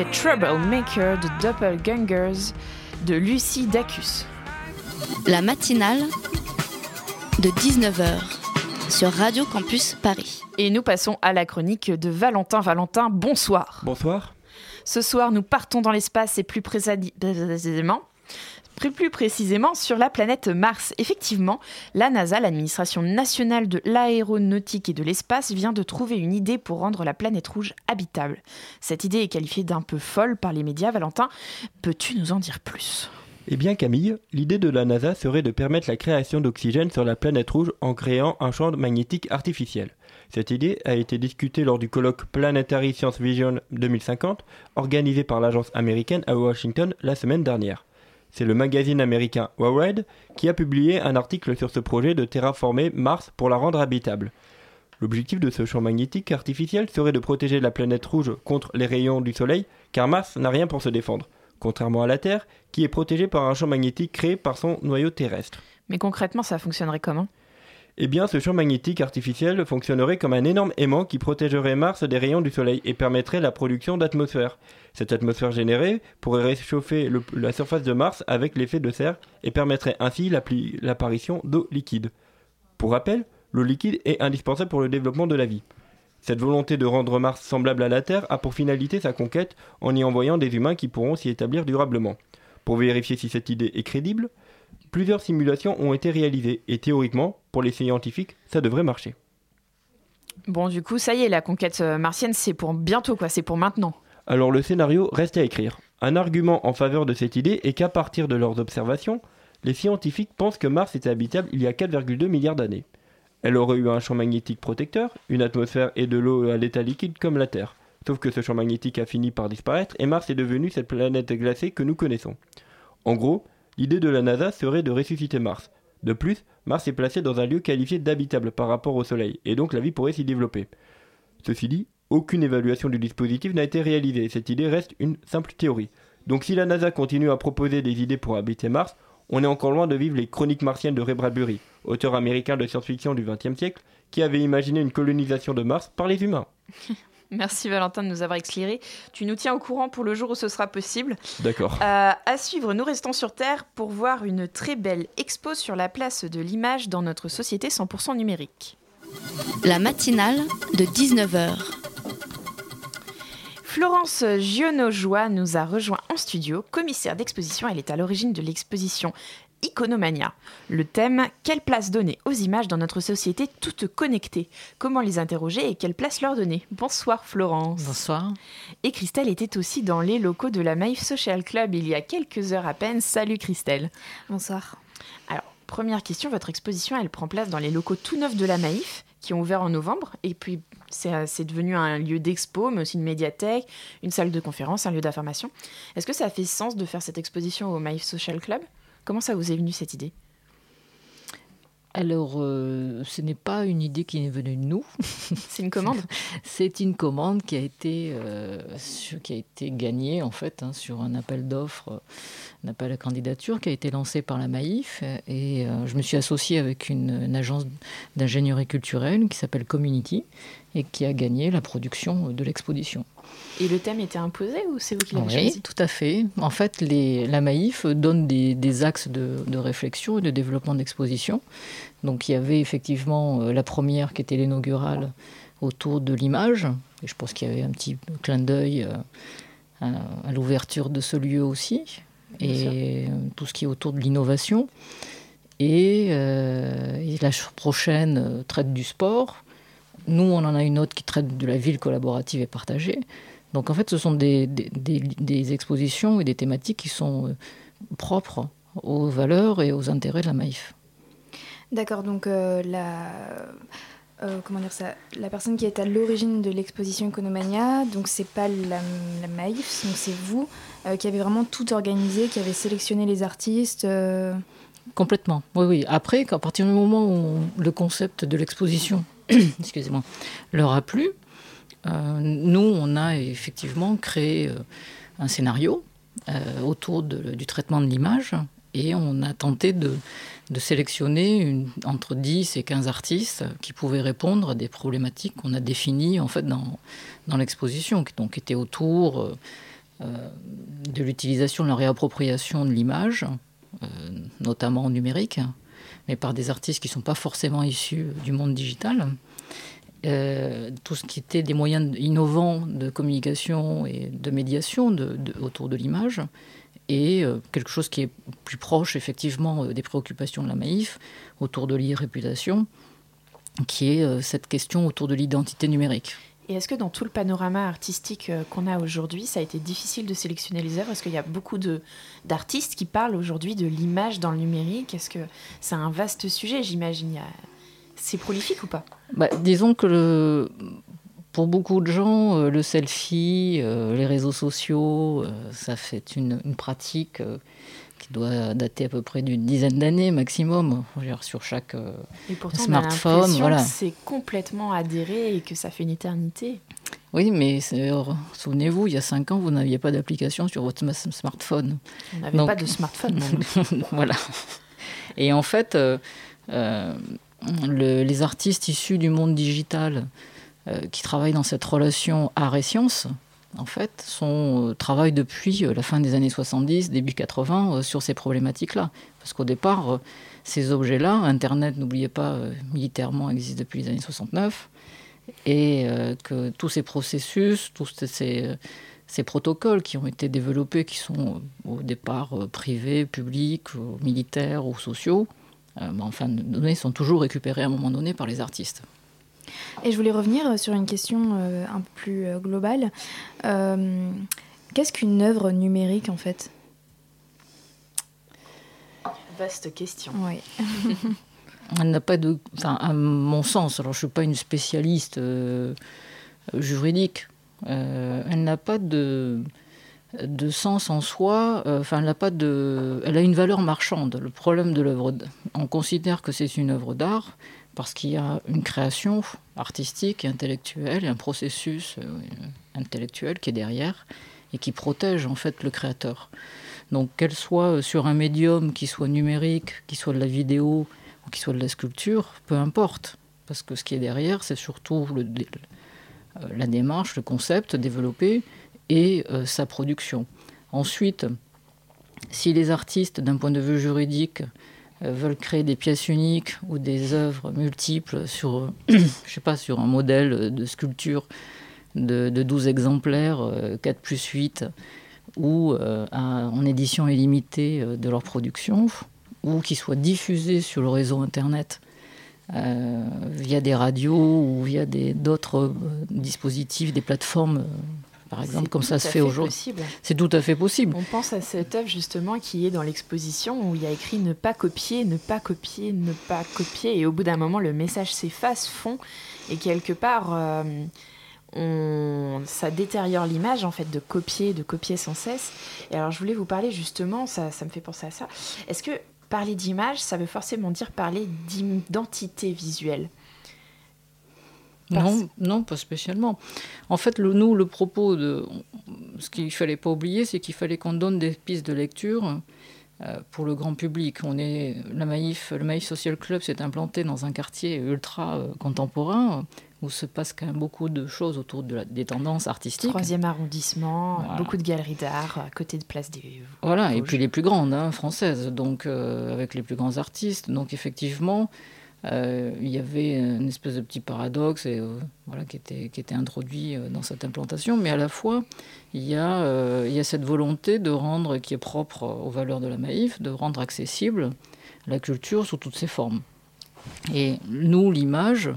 C'était Troublemaker de Doppelgangers de Lucie Dacus. La matinale de 19h sur Radio Campus Paris. Et nous passons à la chronique de Valentin. Valentin, bonsoir. Bonsoir. Ce soir, nous partons dans l'espace et plus précisément, plus, précisément sur la planète Mars. Effectivement, la NASA, l'administration nationale de l'aéronautique et de l'espace, vient de trouver une idée pour rendre la planète rouge habitable. Cette idée est qualifiée d'un peu folle par les médias. Valentin, peux-tu nous en dire plus? Eh bien Camille, l'idée de la NASA serait de permettre la création d'oxygène sur la planète rouge en créant un champ magnétique artificiel. Cette idée a été discutée lors du colloque Planetary Science Vision 2050, organisé par l'agence américaine à Washington la semaine dernière. C'est le magazine américain Wired qui a publié un article sur ce projet de terraformer Mars pour la rendre habitable. L'objectif de ce champ magnétique artificiel serait de protéger la planète rouge contre les rayons du Soleil, car Mars n'a rien pour se défendre, contrairement à la Terre, qui est protégée par un champ magnétique créé par son noyau terrestre. Mais concrètement, ça fonctionnerait comment? Eh bien, ce champ magnétique artificiel fonctionnerait comme un énorme aimant qui protégerait Mars des rayons du Soleil et permettrait la production d'atmosphère. Cette atmosphère générée pourrait réchauffer la surface de Mars avec l'effet de serre et permettrait ainsi l'apparition d'eau liquide. Pour rappel, l'eau liquide est indispensable pour le développement de la vie. Cette volonté de rendre Mars semblable à la Terre a pour finalité sa conquête en y envoyant des humains qui pourront s'y établir durablement. Pour vérifier si cette idée est crédible, plusieurs simulations ont été réalisées et théoriquement, pour les scientifiques, ça devrait marcher. Bon, du coup, ça y est, la conquête euh, martienne, c'est pour bientôt, quoi. C'est pour maintenant. Alors le scénario reste à écrire. Un argument en faveur de cette idée est qu'à partir de leurs observations, les scientifiques pensent que Mars était habitable il y a 4,2 milliards d'années. Elle aurait eu un champ magnétique protecteur, une atmosphère et de l'eau à l'état liquide comme la Terre. Sauf que ce champ magnétique a fini par disparaître et Mars est devenu cette planète glacée que nous connaissons. En gros, l'idée de la NASA serait de ressusciter Mars. De plus, Mars est placé dans un lieu qualifié d'habitable par rapport au Soleil, et donc la vie pourrait s'y développer. Ceci dit, aucune évaluation du dispositif n'a été réalisée, et cette idée reste une simple théorie. Donc si la NASA continue à proposer des idées pour habiter Mars, on est encore loin de vivre les chroniques martiennes de Ray Bradbury, auteur américain de science-fiction du XXe siècle, qui avait imaginé une colonisation de Mars par les humains. *laughs* Merci Valentin de nous avoir éclairé. Tu nous tiens au courant pour le jour où ce sera possible. D'accord. Euh, à suivre, nous restons sur Terre pour voir une très belle expo sur la place de l'image dans notre société 100% numérique. La matinale de 19h. Florence Gionojoie nous a rejoint en studio, commissaire d'exposition. Elle est à l'origine de l'exposition Iconomania. Le thème Quelle place donner aux images dans notre société toutes connectées? Comment les interroger et quelle place leur donner? Bonsoir Florence. Bonsoir. Et Christelle était aussi dans les locaux de la Maïf Social Club il y a quelques heures à peine. Salut Christelle. Bonsoir. Alors, première question, votre exposition, elle prend place dans les locaux tout neufs de la Maïf qui ont ouvert en novembre et puis c'est c'est devenu un lieu d'expo, mais aussi une médiathèque, une salle de conférence, un lieu d'information. Est-ce que ça a fait sens de faire cette exposition au Maïf Social Club? Comment ça vous est venu cette idée? Alors, euh, ce n'est pas une idée qui est venue de nous. *laughs* C'est une commande? C'est une commande qui a été, euh, sur- qui a été gagnée, en fait, hein, sur un appel d'offres, un appel à candidature qui a été lancé par la Maïf. Et euh, je me suis associée avec une, une agence d'ingénierie culturelle qui s'appelle Community et qui a gagné la production de l'exposition. Et le thème était imposé ou c'est vous qui l'avez Oui, choisi tout à fait. En fait, les, la Maïf donne des, des axes de, de réflexion et de développement d'exposition. Donc, il y avait effectivement euh, la première qui était l'inaugurale autour de l'image. Et je pense qu'il y avait un petit clin d'œil euh, à, à l'ouverture de ce lieu aussi. Et euh, tout ce qui est autour de l'innovation. Et, euh, et la ch- prochaine traite du sport. Nous, on en a une autre qui traite de la ville collaborative et partagée. Donc en fait, ce sont des, des- des- des expositions et des thématiques qui sont euh, propres aux valeurs et aux intérêts de la Maïf. D'accord, donc euh, la, euh, comment dire ça, la personne qui est à l'origine de l'exposition Economania, donc c'est pas la, la Maïf, donc c'est vous euh, qui avez vraiment tout organisé, qui avez sélectionné les artistes. Complètement. Oui, oui. Après, qu'à partir du moment où le concept de l'exposition, *coughs* excusez-moi, leur a plu, euh, nous, on a effectivement créé euh, un scénario euh, autour du traitement de l'image et on a tenté de, sélectionner entre 10 et 15 artistes qui pouvaient répondre à des problématiques qu'on a définies en fait dans, l'exposition, qui donc étaient autour de l'utilisation, de la réappropriation de l'image, notamment en numérique, mais par des artistes qui ne sont pas forcément issus du monde digital. Euh, tout ce qui était des moyens innovants de communication et de médiation autour de l'image, et euh, quelque chose qui est plus proche effectivement euh, des préoccupations de la Maïf, autour de l'e-réputation, qui est euh, cette question autour de l'identité numérique. Et est-ce que dans tout le panorama artistique euh, qu'on a aujourd'hui, ça a été difficile de sélectionner les œuvres? Parce qu'il y a beaucoup d'artistes qui parlent aujourd'hui de l'image dans le numérique? Est-ce que c'est un vaste sujet, j'imagine? C'est prolifique ou pas? Bah, disons que pour beaucoup de gens, euh, le selfie, euh, les réseaux sociaux, ça fait une, pratique doit dater à peu près d'une dizaine d'années maximum, sur chaque euh, Et pourtant, on a smartphone. Voilà. c'est complètement adhéré et que ça fait une éternité. Oui, mais euh, souvenez-vous, il y a cinq ans, vous n'aviez pas d'application sur votre ma- smartphone. On n'avait pas de smartphone, même. *laughs* voilà. Et en fait, euh, euh, le- les artistes issus du monde digital euh, qui travaillent dans cette relation art et science, en fait, sont, euh, travaillent depuis euh, la fin des années 70, début 80, euh, sur ces problématiques-là. Parce qu'au départ, ces objets-là, Internet, n'oubliez pas, militairement existe depuis les années 69, et que tous ces processus, tous ces, ces protocoles qui ont été développés, qui sont au départ privés, publics, militaires ou sociaux, mais enfin, les données sont toujours récupérées à un moment donné par les artistes. Et je voulais revenir sur une question euh, un peu plus euh, globale. Euh, Qu'est-ce qu'une œuvre numérique en fait? Vaste question. Oui. Elle *laughs* n'a pas de. Enfin, à mon sens, alors je ne suis pas une spécialiste euh, juridique, euh, elle n'a pas de, de sens en soi, euh, enfin, elle n'a pas de. Elle a une valeur marchande. Le problème de l'œuvre. On considère que c'est une œuvre d'art parce qu'il y a une création artistique et intellectuelle un processus euh, intellectuel qui est derrière et qui protège en fait le créateur. Donc qu'elle soit sur un médium qui soit numérique, qui soit de la vidéo ou qui soit de la sculpture, peu importe. Parce que ce qui est derrière, c'est surtout euh, la démarche, le concept développé et euh, sa production. Ensuite, si les artistes, d'un point de vue juridique, veulent créer des pièces uniques ou des œuvres multiples sur, *clears throat* je sais pas, sur un modèle de sculpture de, de 12 exemplaires, euh, 4 plus 8, ou euh, en édition illimitée euh, de leur production, ou qui soient diffusés sur le réseau Internet euh, via des radios ou via d'autres euh, dispositifs, des plateformes, euh, par exemple, comme ça se fait fait aujourd'hui. C'est tout à fait possible. On pense à cette œuvre justement qui est dans l'exposition où il y a écrit ne pas copier, ne pas copier, ne pas copier. Et au bout d'un moment, le message s'efface, fond. Et quelque part, euh, on, ça détériore l'image en fait de copier, de copier sans cesse. Et alors je voulais vous parler justement, ça, ça me fait penser à ça. Est-ce que parler d'image, ça veut forcément dire parler d'identité visuelle? Non, non, pas spécialement. En fait, le, nous, le propos de ce qu'il fallait pas oublier, c'est qu'il fallait qu'on donne des pistes de lecture euh, pour le grand public. On est la Maïf, le Maïf Social Club s'est implanté dans un quartier ultra euh, contemporain où se passe quand même beaucoup de choses autour de la- des tendances artistiques. Troisième arrondissement, Voilà. beaucoup de galeries d'art à côté de Place des Voilà, et puis les plus grandes, hein, françaises, donc euh, avec les plus grands artistes. Donc effectivement, euh, il y avait une espèce de petit paradoxe et, euh, voilà, qui, était, qui était introduit euh, dans cette implantation, mais à la fois, il y, a, il y a cette volonté de rendre, qui est propre aux valeurs de la Maïf, de rendre accessible la culture sous toutes ses formes. Et nous, l'image,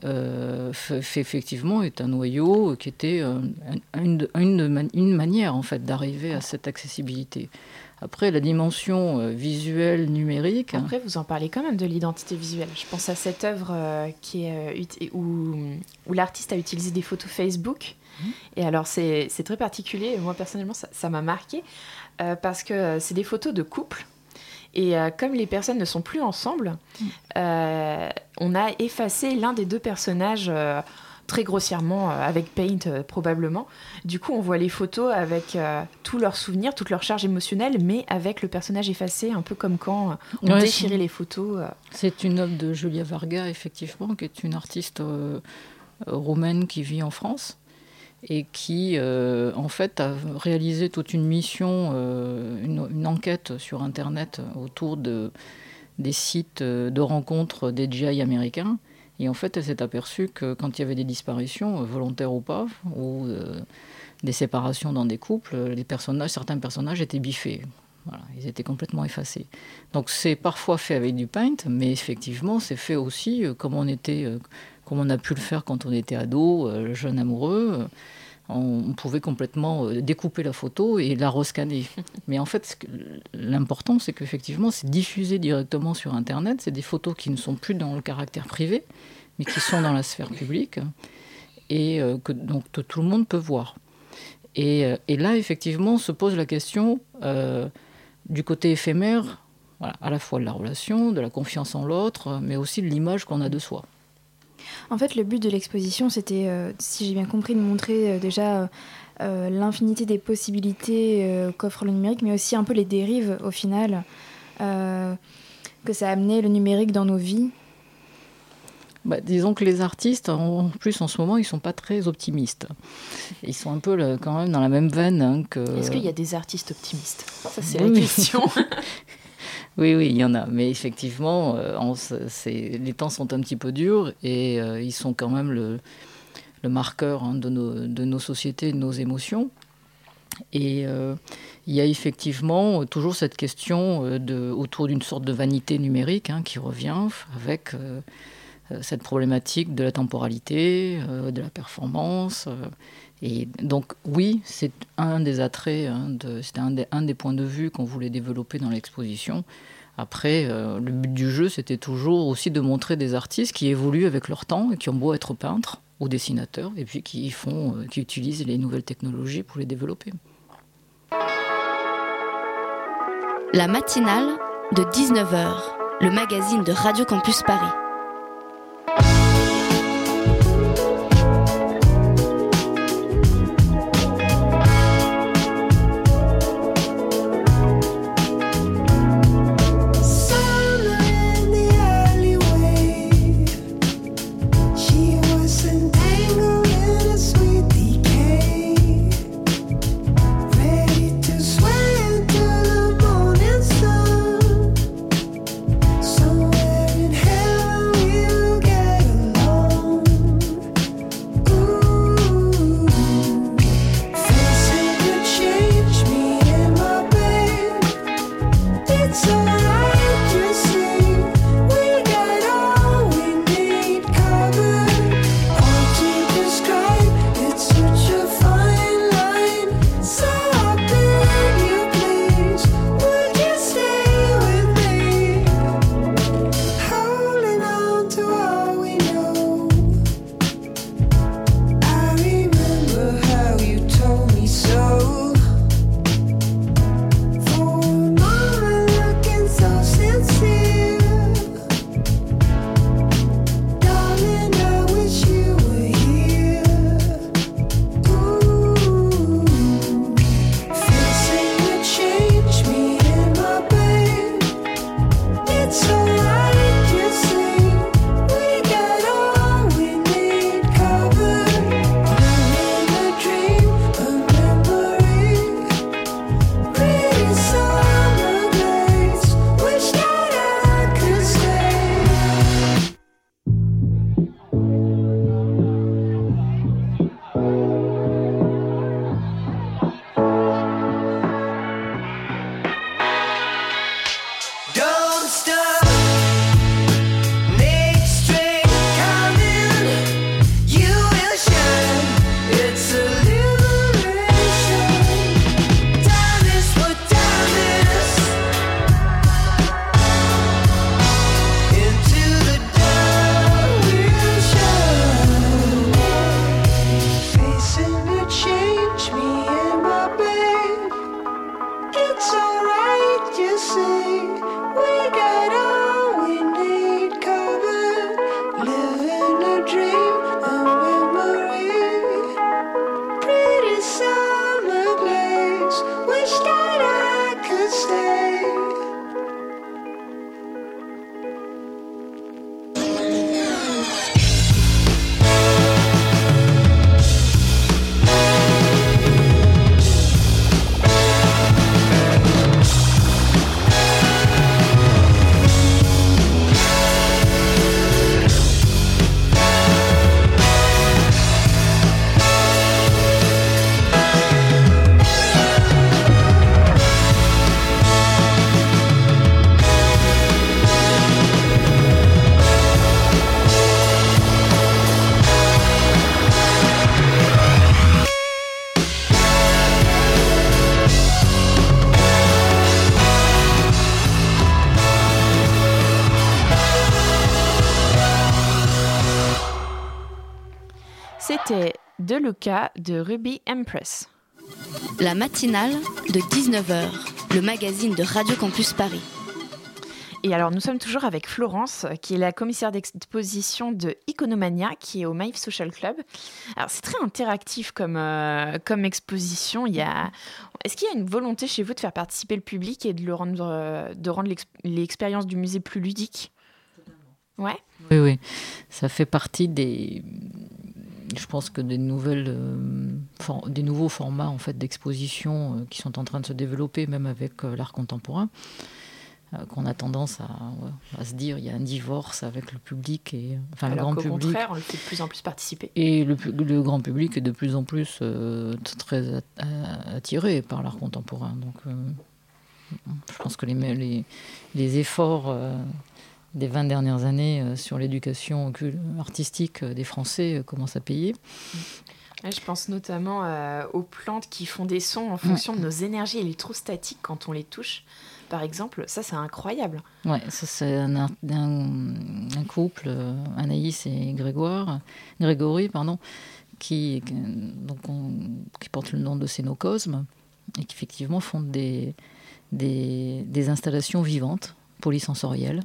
fait, effectivement est un noyau qui était un- une, une une manière en fait d'arriver à cette accessibilité. Après la dimension euh, visuelle numérique, Après, vous en parlez quand même de l'identité visuelle. Je pense à cette œuvre euh, qui est, euh, où, où l'artiste a utilisé des photos Facebook. Et alors, c'est très particulier. Moi, personnellement, ça m'a marqué euh, parce que c'est des photos de couple. Et euh, comme les personnes ne sont plus ensemble, euh, on a effacé l'un des deux personnages très grossièrement euh, avec Paint euh, probablement. Du coup, on voit les photos avec euh, tous leurs souvenirs, toute leur charge émotionnelle, mais avec le personnage effacé, un peu comme quand euh, on Ouais, déchirait les photos. euh. c'est une œuvre de Julia Varga, effectivement, qui est une artiste roumaine qui vit en France et qui, en fait, a réalisé toute une mission, une, une enquête sur Internet autour de, des sites de rencontres des GI américains. Et en fait, elle s'est aperçue que quand il y avait des disparitions, euh, volontaires ou pas, ou euh, des séparations dans des couples, euh, personnages, certains personnages étaient biffés. Voilà, ils étaient complètement effacés. Donc c'est parfois fait avec du paint, mais effectivement c'est fait aussi comme on était, comme on a pu le faire quand on était ado, jeune amoureux. On, pouvait complètement euh, découper la photo et la rescanner. *laughs* mais en fait, l'important c'est qu'effectivement c'est diffusé directement sur Internet. C'est des photos qui ne sont plus dans le caractère privé, mais qui sont dans la sphère publique et euh, que donc que tout le monde peut voir. Et, euh, et là, effectivement, se pose la question euh, du côté éphémère, voilà, à la fois de la relation, de la confiance en l'autre, mais aussi de l'image qu'on a de soi. En fait, le but de l'exposition, c'était, euh, si j'ai bien compris, de montrer euh, déjà euh, l'infinité des possibilités euh, qu'offre le numérique, mais aussi un peu les dérives au final euh, que ça a amené le numérique dans nos vies. Bah, disons que les artistes, en plus en ce moment, ils sont pas très optimistes. Ils sont un peu quand même dans la même veine hein, que. Est-ce qu'il y a des artistes optimistes? Ça, c'est Oui. la question. *laughs* Oui, oui, il y en a. Mais effectivement, euh, les temps sont un petit peu durs et euh, ils sont quand même le, marqueur hein, de, nos, de nos sociétés, de nos émotions. Et euh, il y a effectivement toujours cette question de, autour d'une sorte de vanité numérique hein, qui revient avec cette problématique de la temporalité, de la performance. Et donc oui, c'est un des attraits, hein, c'était un des, points de vue qu'on voulait développer dans l'exposition. Après, euh, le but du jeu, c'était toujours aussi de montrer des artistes qui évoluent avec leur temps et qui ont beau être peintres ou dessinateurs, et puis qui euh, qui utilisent les nouvelles technologies pour les développer. La matinale de 19h, le magazine de Radio Campus Paris. C'était De Luca de Ruby Empress. La matinale de 19h, le magazine de Radio Campus Paris. Et alors, nous sommes toujours avec Florence, qui est la commissaire d'exposition de Iconomania, qui est au Maïf Social Club. Alors, c'est très interactif comme, euh, comme exposition. Il y a... Est-ce qu'il y a une volonté chez vous de faire participer le public et de, le rendre, euh, de rendre l'ex- l'expérience du musée plus ludique? Ouais. Oui, oui, ça fait partie des. Je pense que des nouvelles, euh, for- des nouveaux formats en fait d'exposition euh, qui sont en train de se développer, même avec euh, l'art contemporain. qu'on a tendance à, ouais, à se dire il y a un divorce avec le public et enfin Alors le grand public. contraire, on le fait de plus en plus participer. Et le, le grand public est de plus en plus euh, très attiré par l'art contemporain. Donc, euh, je pense que les, me- les, les efforts euh, des 20 dernières années euh, sur l'éducation artistique euh, des Français euh, commencent à payer. Ouais, je pense notamment euh, aux plantes qui font des sons en fonction de nos énergies électrostatiques quand on les touche. Par exemple, ça c'est incroyable. Ouais, ça c'est un, art- un- un couple, Anaïs et Grégoire, Grégory, pardon, qui, donc on- qui portent le nom de Cénocosme et qui effectivement font des, des, des installations vivantes, polysensorielles,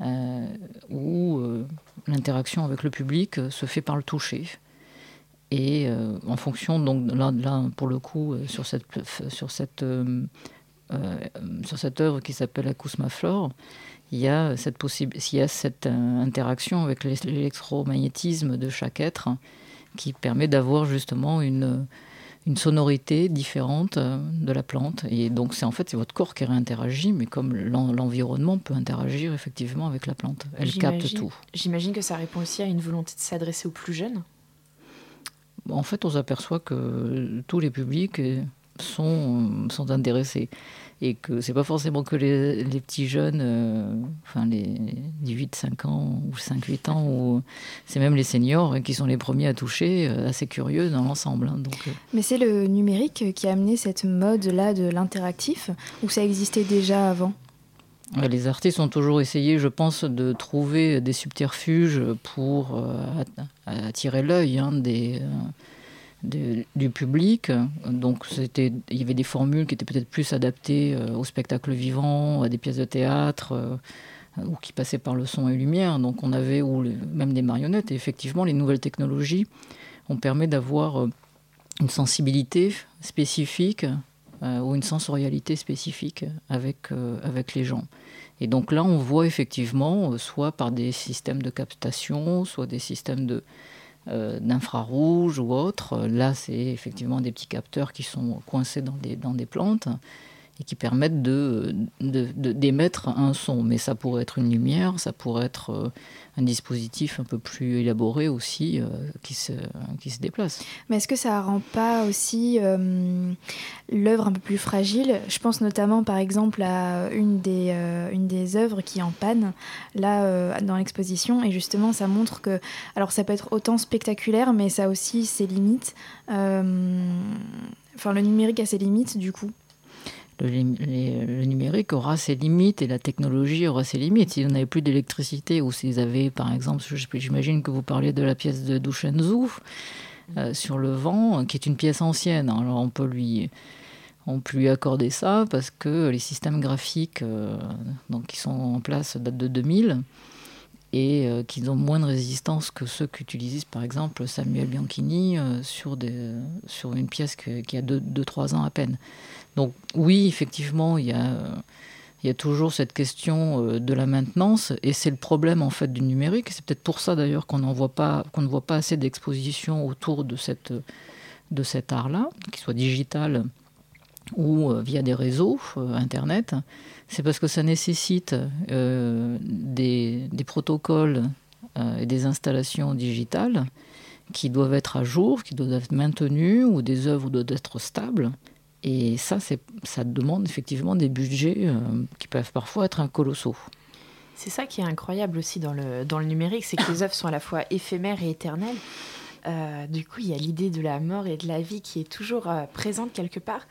où euh, l'interaction avec le public euh, se fait par le toucher. Et euh, en fonction, donc là, pour le coup, euh, sur cette, sur cette euh, euh, sur cette œuvre qui s'appelle Acousma Flore, il y a cette, il y a cette euh, interaction avec l'é- l'électromagnétisme de chaque être qui permet d'avoir justement une, une sonorité différente euh, de la plante. Et donc, c'est en fait c'est votre corps qui réinteragit, mais comme l'en- l'environnement peut interagir effectivement avec la plante. Elle capte tout. J'imagine que ça répond aussi à une volonté de s'adresser aux plus jeunes. En fait, on s'aperçoit que tous les publics sont, sont intéressés. Et que c'est pas forcément que les, les petits jeunes, euh, enfin les 18-5 ans ou 5-8 ans, ou c'est même les seniors euh, qui sont les premiers à toucher, euh, assez curieux dans l'ensemble. hein. donc, euh, Mais c'est le numérique qui a amené cette mode-là de l'interactif, ou ça existait déjà avant? Les artistes ont toujours essayé, je pense, de trouver des subterfuges pour euh, att- attirer l'œil hein, des, euh, du public. Donc, c'était, il y avait des formules qui étaient peut-être plus adaptées euh, au spectacle vivant, à des pièces de théâtre, euh, ou qui passaient par le son et lumière. Donc, on avait ou même des marionnettes. Et effectivement, les nouvelles technologies ont permis d'avoir euh, une sensibilité spécifique ou une sensorialité spécifique avec, avec les gens. Et donc là, on voit effectivement, soit par des systèmes de captation, soit des systèmes de, euh, d'infrarouge ou autres. Euh, Là, c'est effectivement des petits capteurs qui sont coincés dans des, dans des plantes et qui permettent d'émettre un son. Mais ça pourrait être une lumière, ça pourrait être euh, un dispositif un peu plus élaboré aussi euh, qui, se, qui se déplace. Mais est-ce que ça rend pas aussi euh, l'œuvre un peu plus fragile? Je pense notamment par exemple à une des, une des œuvres qui est en panne là dans l'exposition et justement ça montre que alors ça peut être autant spectaculaire mais ça a aussi ses limites. Enfin le numérique a ses limites du coup. Le, numérique aura ses limites et la technologie aura ses limites. Si on n'avait plus d'électricité ou s'ils avaient, par exemple, j'imagine que vous parlez de la pièce de Dushenzhou euh, sur le vent, qui est une pièce ancienne. Alors on peut lui, on peut lui accorder ça parce que les systèmes graphiques euh, donc, qui sont en place datent de 2000 et euh, qu'ils ont moins de résistance que ceux qu'utilise par exemple Samuel Bianchini euh, sur, une pièce qui a 2-3 ans à peine. Donc oui, effectivement, il y a, toujours cette question euh, de la maintenance et c'est le problème en fait du numérique. C'est peut-être pour ça d'ailleurs qu'on ne voit pas assez d'expositions autour de, cet art-là, qu'il soit digital ou euh, via des réseaux, euh, Internet. C'est parce que ça nécessite des, protocoles et des installations digitales qui doivent être à jour, qui doivent être maintenus, ou des œuvres doivent être stables. Et ça, ça demande effectivement des budgets euh, qui peuvent parfois être colossaux. C'est ça qui est incroyable aussi dans le, dans le numérique, c'est que les œuvres sont à la fois éphémères et éternelles. Euh, du coup, il y a l'idée de la mort et de la vie qui est toujours euh, présente quelque part.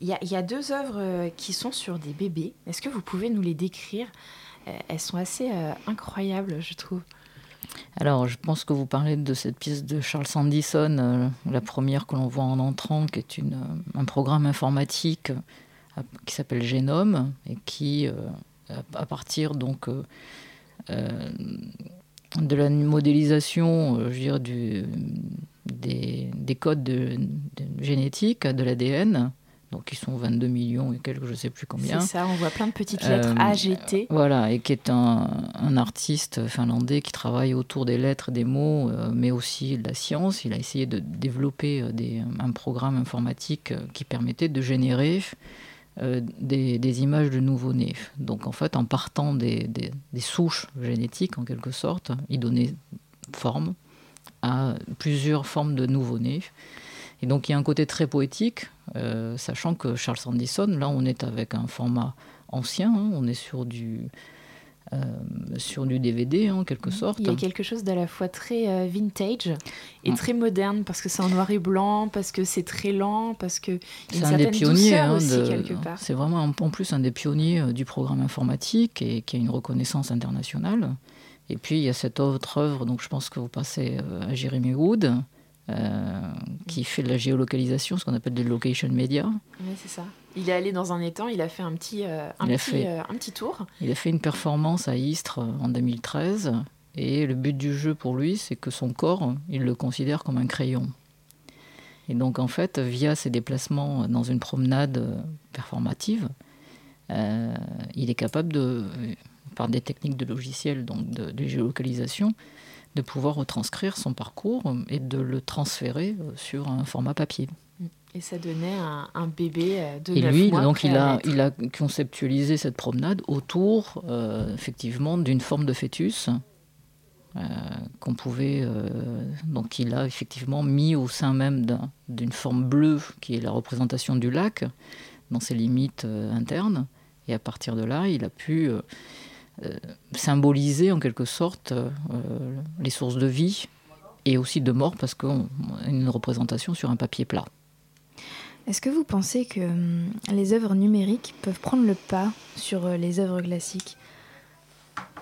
Il y a, deux œuvres qui sont sur des bébés. Est-ce que vous pouvez nous les décrire? Elles sont assez incroyables, je trouve. Alors, je pense que vous parlez de cette pièce de Charles Sandison, euh, la première que l'on voit en entrant, qui est euh, un programme informatique euh, qui s'appelle Génome et qui, à, partir donc de la modélisation, des codes de, de génétique de l'ADN, donc qui sont 22 millions et quelques, je ne sais plus combien. C'est ça, on voit plein de petites lettres Euh, AGT. Voilà, et qui est un, un artiste finlandais qui travaille autour des lettres, des mots, euh, mais aussi de la science. Il a essayé de développer euh, des, un programme informatique euh, qui permettait de générer euh, des, des images de nouveau-nés. Donc en fait, en partant des, des- des souches génétiques, en quelque sorte, il donnait forme à plusieurs formes de nouveau-nés. Et donc il y a un côté très poétique, euh, sachant que Charles Sandison, là on est avec un format ancien, hein, on est sur du, euh, sur du DVD en quelque sorte. Il y a quelque chose d'à la fois très euh, vintage et Mm. très moderne parce que c'est en noir et blanc, parce que c'est très lent, parce que C'est un des pionniers. hein, aussi de- quelque part. C'est vraiment en en plus un des pionniers euh, du programme informatique et qui a une reconnaissance internationale. Et puis il y a cette autre œuvre, donc je pense que vous passez à Jeremy Wood, euh, qui fait de la géolocalisation, ce qu'on appelle des location media. Oui, c'est ça. Il est allé dans un étang, il a fait un petit, euh, un petit, fait- euh, un petit tour. Il a fait une performance à Istres en 2013 et le but du jeu pour lui, c'est que son corps, il le considère comme un crayon. Et donc en fait, via ses déplacements dans une promenade performative, il est capable de, par des techniques de logiciel, donc de, de géolocalisation, de pouvoir retranscrire son parcours euh, et de le transférer euh, sur un format papier. Et ça donnait un, un bébé euh, de Et 9 lui, mois donc, il a, il a conceptualisé cette promenade autour, euh, effectivement, d'une forme de fœtus euh, qu'on pouvait. euh, donc, il a effectivement mis au sein même d'un- d'une forme bleue qui est la représentation du lac dans ses limites internes. Et à partir de là, il a pu symboliser en quelque sorte euh, euh, les sources de vie et aussi de mort parce qu'on a une représentation sur un papier plat. Est-ce que vous pensez que hum, les œuvres numériques peuvent prendre le pas sur euh, les œuvres classiques?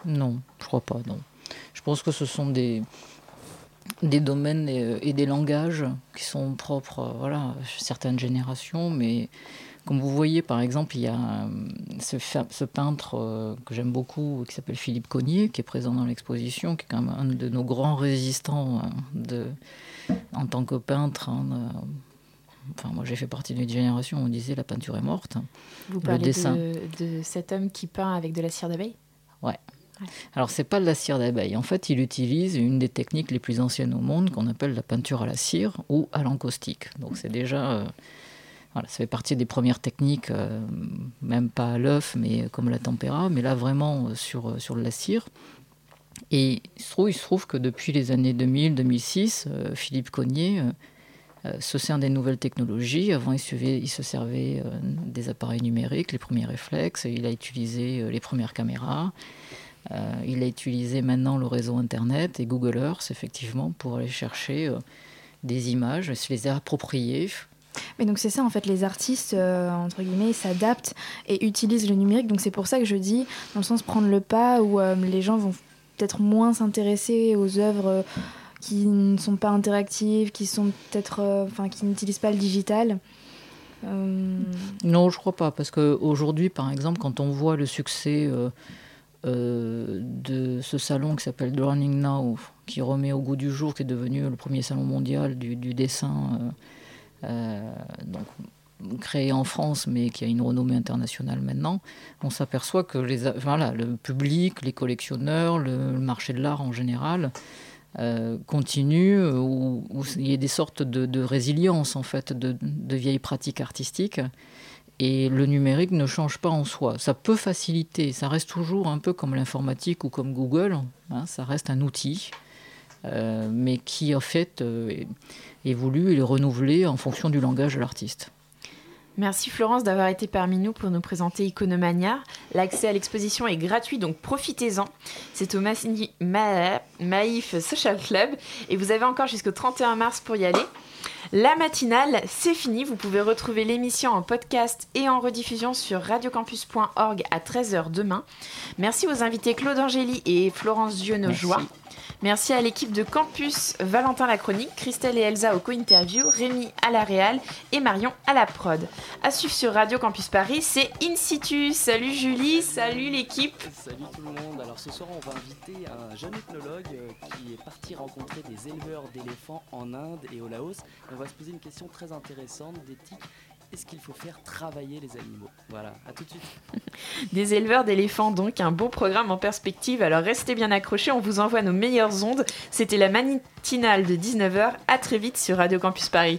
Non, je crois pas, non. Je pense que ce sont des, des domaines et, et des langages qui sont propres euh, voilà, à certaines générations, mais comme vous voyez, par exemple, il y a euh, ce, peintre euh, que j'aime beaucoup, qui s'appelle Philippe Cognier, qui est présent dans l'exposition, qui est quand même un de nos grands résistants hein, de, en tant que peintre. hein, euh, Enfin, moi, j'ai fait partie d'une génération où on disait la peinture est morte. Vous Le parlez dessin. de, de cet homme qui peint avec de la cire d'abeille? Ouais. Alors, c'est pas de la cire d'abeille. En fait, il utilise une des techniques les plus anciennes au monde qu'on appelle la peinture à la cire ou à l'encaustique. Donc, c'est déjà. Voilà, ça fait partie des premières techniques, euh, même pas à l'œuf, mais comme la tempéra, mais là vraiment euh, sur, euh, sur la cire. Et il se trouve, il se trouve que depuis les années 2000-2006, euh, Philippe Cognier se sert des nouvelles technologies. Avant, il, suivait- il se servait des appareils numériques, les premiers réflexes. Il a utilisé les premières caméras. Il a utilisé maintenant le réseau Internet et Google Earth, effectivement, pour aller chercher des images, se les approprier. Mais donc c'est ça en fait, les artistes, euh, entre guillemets, s'adaptent et utilisent le numérique. Donc c'est pour ça que je dis, dans le sens prendre le pas, où euh, les gens vont peut-être moins s'intéresser aux œuvres euh, qui ne sont pas interactives, qui sont peut-être, enfin, qui n'utilisent pas le digital. Non, je crois pas, parce qu'aujourd'hui, par exemple, quand on voit le succès de ce salon qui s'appelle Learning Now, qui remet au goût du jour, qui est devenu le premier salon mondial du, dessin, donc, créé en France, mais qui a une renommée internationale maintenant, on s'aperçoit que les, voilà, le public, les collectionneurs, le, marché de l'art en général, euh, continue, euh, où, il y a des sortes de, résilience en fait de, de vieilles pratiques artistiques. Et le numérique ne change pas en soi. Ça peut faciliter, ça reste toujours un peu comme l'informatique ou comme Google, hein, ça reste un outil, euh, mais qui en fait euh, évolue et est renouvelé en fonction du langage de l'artiste. Merci Florence d'avoir été parmi nous pour nous présenter Iconomania. L'accès à l'exposition est gratuit, donc profitez-en. C'est au Ma- Maïf Social Club et vous avez encore jusqu'au 31 mars pour y aller. La matinale, c'est fini. Vous pouvez retrouver l'émission en podcast et en rediffusion sur radiocampus.org à 13h demain. Merci aux invités Claude Angéli et Florence Dieu nos Merci. à l'équipe de Campus, Valentin la chronique, Christelle et Elsa au co-interview, Rémi à la réal et Marion à la prod. À suivre sur Radio Campus Paris, c'est In Situ. Salut Julie, salut l'équipe. Salut tout le monde. Alors ce soir, on va inviter un jeune ethnologue euh, qui est parti rencontrer des éleveurs d'éléphants en Inde et au Laos. On va se poser une question très intéressante d'éthique. Est-ce qu'il faut faire travailler les animaux Voilà, à tout de suite. *laughs* Des éleveurs d'éléphants donc, un beau programme en perspective. Alors restez bien accrochés, on vous envoie nos meilleures ondes. C'était la matinale de 19h. À très vite sur Radio Campus Paris.